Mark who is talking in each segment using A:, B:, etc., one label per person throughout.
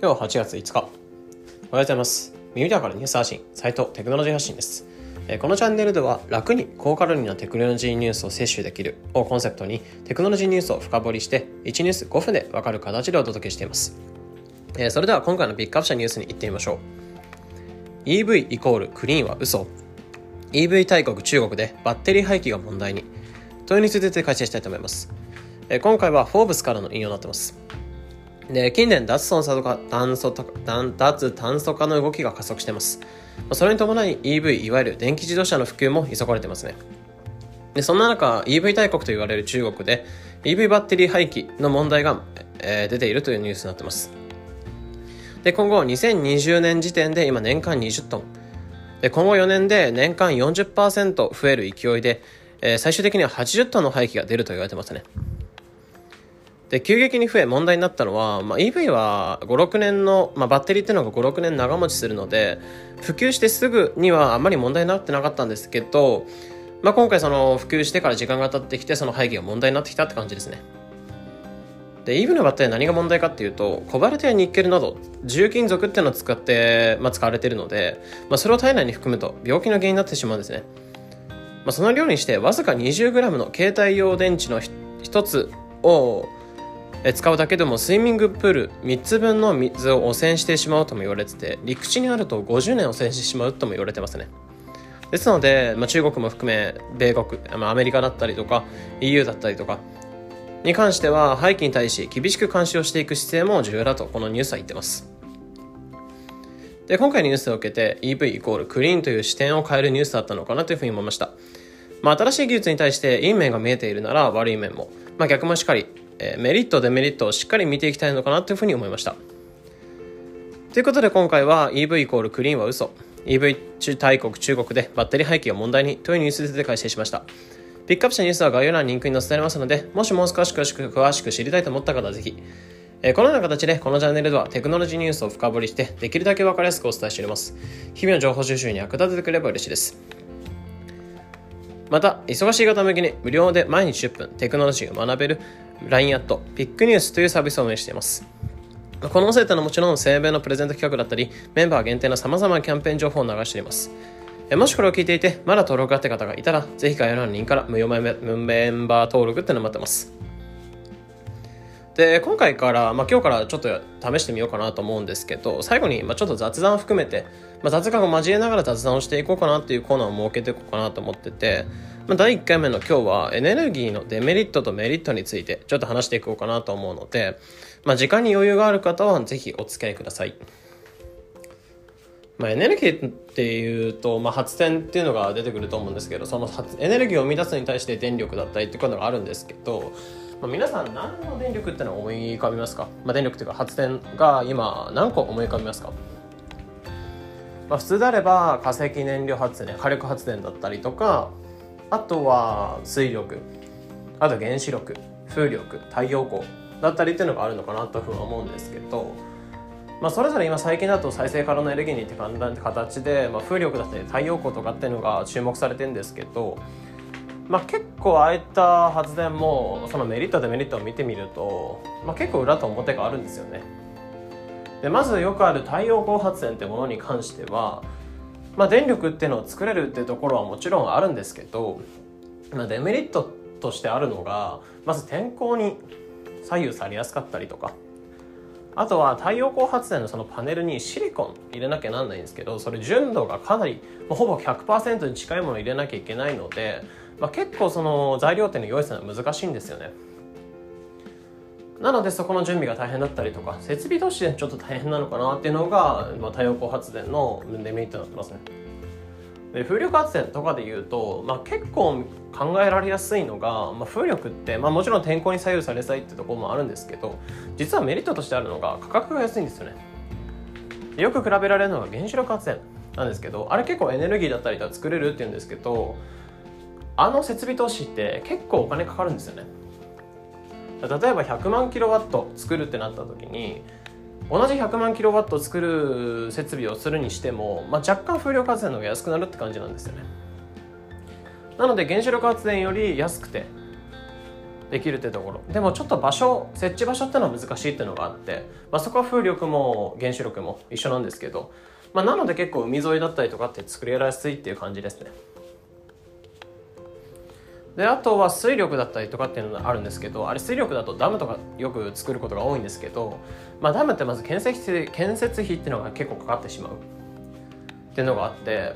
A: 今日は8月5日。おはようございます。耳だからニュース発信、サイトテクノロジー発信です。このチャンネルでは楽に高カロリーなテクノロジーニュースを摂取できるをコンセプトにテクノロジーニュースを深掘りして1ニュース5分でわかる形でお届けしています。それでは今回のピックアップしたニュースに行ってみましょう。EV イコールクリーンは嘘 ?EV 大国中国でバッテリー廃棄が問題にというについて解説したいと思います。今回はフォーブスからの引用になってます。で近年脱炭素化炭素と脱脱炭素化の動きが加速してます。それに伴い EV、いわゆる電気自動車の普及も急がれてますね。でそんな中、EV 大国と言われる中国で EV バッテリー廃棄の問題が、えー出ているというニュースになってます。で今後、2020年時点で今年間20トン。で今後4年で年間40%増える勢いで、えー最終的には80トンの廃棄が出ると言われてますね。で急激に増え問題になったのは、まあ、EV は56年の、まあ、バッテリーっていうのが56年長持ちするので普及してすぐにはあんまり問題になってなかったんですけど、まあ、今回その普及してから時間が経ってきてその廃棄が問題になってきたって感じですね。で EV のバッテリーは何が問題かっていうとコバルトやニッケルなど重金属っていうのを使って、まあ、使われているので、まあ、それを体内に含むと病気の原因になってしまうんですね、まあ、その量にしてわずか 20g の携帯用電池の1つを使うだけでもスイミングプール3つ分の水を汚染してしまうとも言われてて陸地にあると50年汚染してしまうとも言われてますね。ですので、まあ、中国も含め米国、まあ、アメリカだったりとか EU だったりとかに関しては廃棄に対し厳しく監視をしていく姿勢も重要だとこのニュースは言ってます。で今回のニュースを受けて EV イコールクリーンという視点を変えるニュースだったのかなというふうに思いました。まあ、新しい技術に対していい面が見えているなら悪い面も、まあ、逆もしっかり、えメリットデメリットをしっかり見ていきたいのかなというふうに思いました。ということで今回は EV イコールクリーンは嘘。EV 中大国中国でバッテリー廃棄が問題にというニュースで解説しました。ピックアップしたニュースは概要欄にリンクに載せてありますのでもしもう少し詳しく詳しく知りたいと思った方はぜひえこのような形でこのチャンネルではテクノロジーニュースを深掘りしてできるだけ分かりやすくお伝えしております。日々の情報収集に役立ててくれば嬉しいです。また、忙しい方向けに無料で毎日10分テクノロジーが学べる LINE アットピックニュースというサービスを運営しています。この音声というのはもちろん声明のプレゼント企画だったり、メンバー限定の様々なキャンペーン情報を流しています。もしこれを聞いていて、まだ登録があって方がいたら、ぜひ概要欄のリンクから無料メンバー登録っていうのを待ってます。で今回から、まあ、今日からちょっと試してみようかなと思うんですけど最後に、まあ、ちょっと雑談を含めて、まあ、雑談を交えながら雑談をしていこうかなっていうコーナーを設けていこうかなと思ってて、まあ、第1回目の今日はエネルギーのデメリットとメリットについてちょっと話していこうかなと思うので、まあ、時間に余裕がある方はぜひお付き合いください。まあ、エネルギーっていうと、まあ、発電っていうのが出てくると思うんですけどその発エネルギーを生み出すに対して電力だったりっていうのがあるんですけど、まあ、皆さん何の電力ってのは思い浮かびますか、まあ、電力っていうか発電が今何個思い浮かびますか？まあ、普通であれば化石燃料発電火力発電だったりとかあとは水力あと原子力風力太陽光だったりっていうのがあるのかなというふうに思うんですけど、まあ、それぞれ今最近だと再生可能エネルギーにって簡単形で、まあ、風力だったり太陽光とかっていうのが注目されてるんですけど、まあ、結構ああいった発電もそのメリットデメリットを見てみると、まあ、結構裏と表があるんですよね。でまずよくある太陽光発電ってものに関しては、まあ、電力っていうのを作れるっていうところはもちろんあるんですけど、まあ、デメリットとしてあるのがまず天候に左右されやすかったりとかあとは太陽光発電のそのパネルにシリコン入れなきゃなんないんですけどそれ純度がかなりもうほぼ100%に近いものを入れなきゃいけないので、まあ、結構その材料っていうのを用意するのは難しいんですよね。なのでそこの準備が大変だったりとか設備としてちょっと大変なのかなっていうのが、まあ、太陽光発電のデメリットになってますね。で風力発電とかで言うと、まあ、結構考えられやすいのが、まあ、風力って、まあ、もちろん天候に左右されやすいってところもあるんですけど実はメリットとしてあるのが価格が安いんですよね。よく比べられるのが原子力発電なんですけどあれ結構エネルギーだったりとか作れるっていうんですけどあの設備投資って結構お金かかるんですよね。例えば100万キロワット作るってなった時に同じ100万キロワット作る設備をするにしても、まあ、若干風力発電の方が安くなるって感じなんですよね。なので原子力発電より安くてできるってところ。でもちょっと場所設置場所ってのは難しいっていうのがあって、まあ、そこは風力も原子力も一緒なんですけど、まあ、なので結構海沿いだったりとかって作りやすいっていう感じですね。であとは水力だったりとかっていうのがあるんですけどあれ水力だとダムとかよく作ることが多いんですけど、まあ、ダムってまず建設費建設費っていうのが結構かかってしまう。っていうのがあって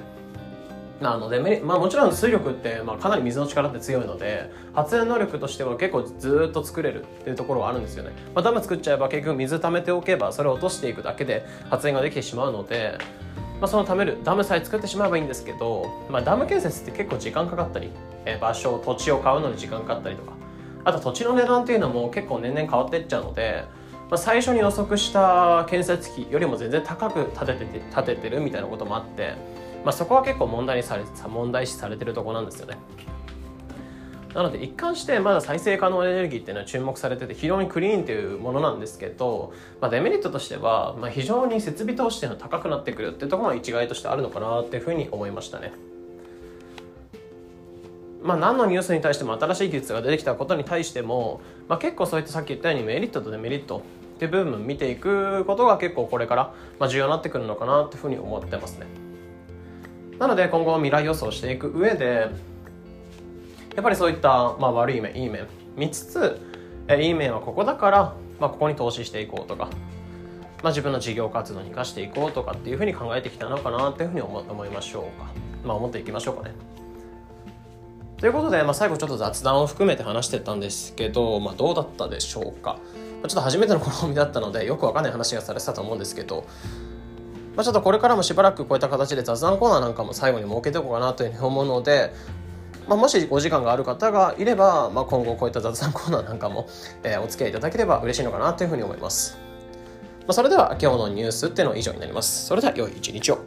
A: なので、まあ、もちろん水力って、まあ、かなり水の力って強いので発電能力としては結構ずっと作れるっていうところはあるんですよね、まあ、ダム作っちゃえば結局水溜めておけばそれを落としていくだけで発電ができてしまうので、まあ、そのためるダムさえ作ってしまえばいいんですけど、まあ、ダム建設って結構時間かかったりえ場所土地を買うのに時間かかったりとかあと土地の値段っていうのも結構年々変わってっちゃうので、まあ、最初に予測した建設費よりも全然高く建ててて建ててるみたいなこともあって、まあ、そこは結構問題にされ問題視されてるとこなんですよね。なので一貫してまだ再生可能エネルギーっていうのは注目されてて非常にクリーンっていうものなんですけど、まあ、デメリットとしては、まあ、非常に設備投資っていうのは高くなってくるっていうところが一概としてあるのかなっていうふうに思いましたね。まあ、何のニュースに対しても新しい技術が出てきたことに対しても、まあ、結構そういったさっき言ったようにメリットとデメリットっていう部分見ていくことが結構これから、まあ、重要になってくるのかなっていうふうに思ってますね。なので今後未来予想していく上でやっぱりそういった、まあ、悪い面いい面見つつえいい面はここだから、まあ、ここに投資していこうとか、まあ、自分の事業活動に生かしていこうとかっていうふうに考えてきたのかなっていうふうに思思いましょうか、まあ、思っていきましょうかね。ということで、まあ、最後ちょっと雑談を含めて話してたんですけど、まあ、どうだったでしょうか。ちょっと初めての試みだったので、よくわかんない話がされてたと思うんですけど、まあ、ちょっとこれからもしばらくこういった形で雑談コーナーなんかも最後に設けておこうかなというふうに思うので、まあ、もしお時間がある方がいれば、まあ、今後こういった雑談コーナーなんかも、えー、お付き合いいただければ嬉しいのかなというふうに思います。まあ、それでは今日のニュースっていうのは以上になります。それでは良い一日を。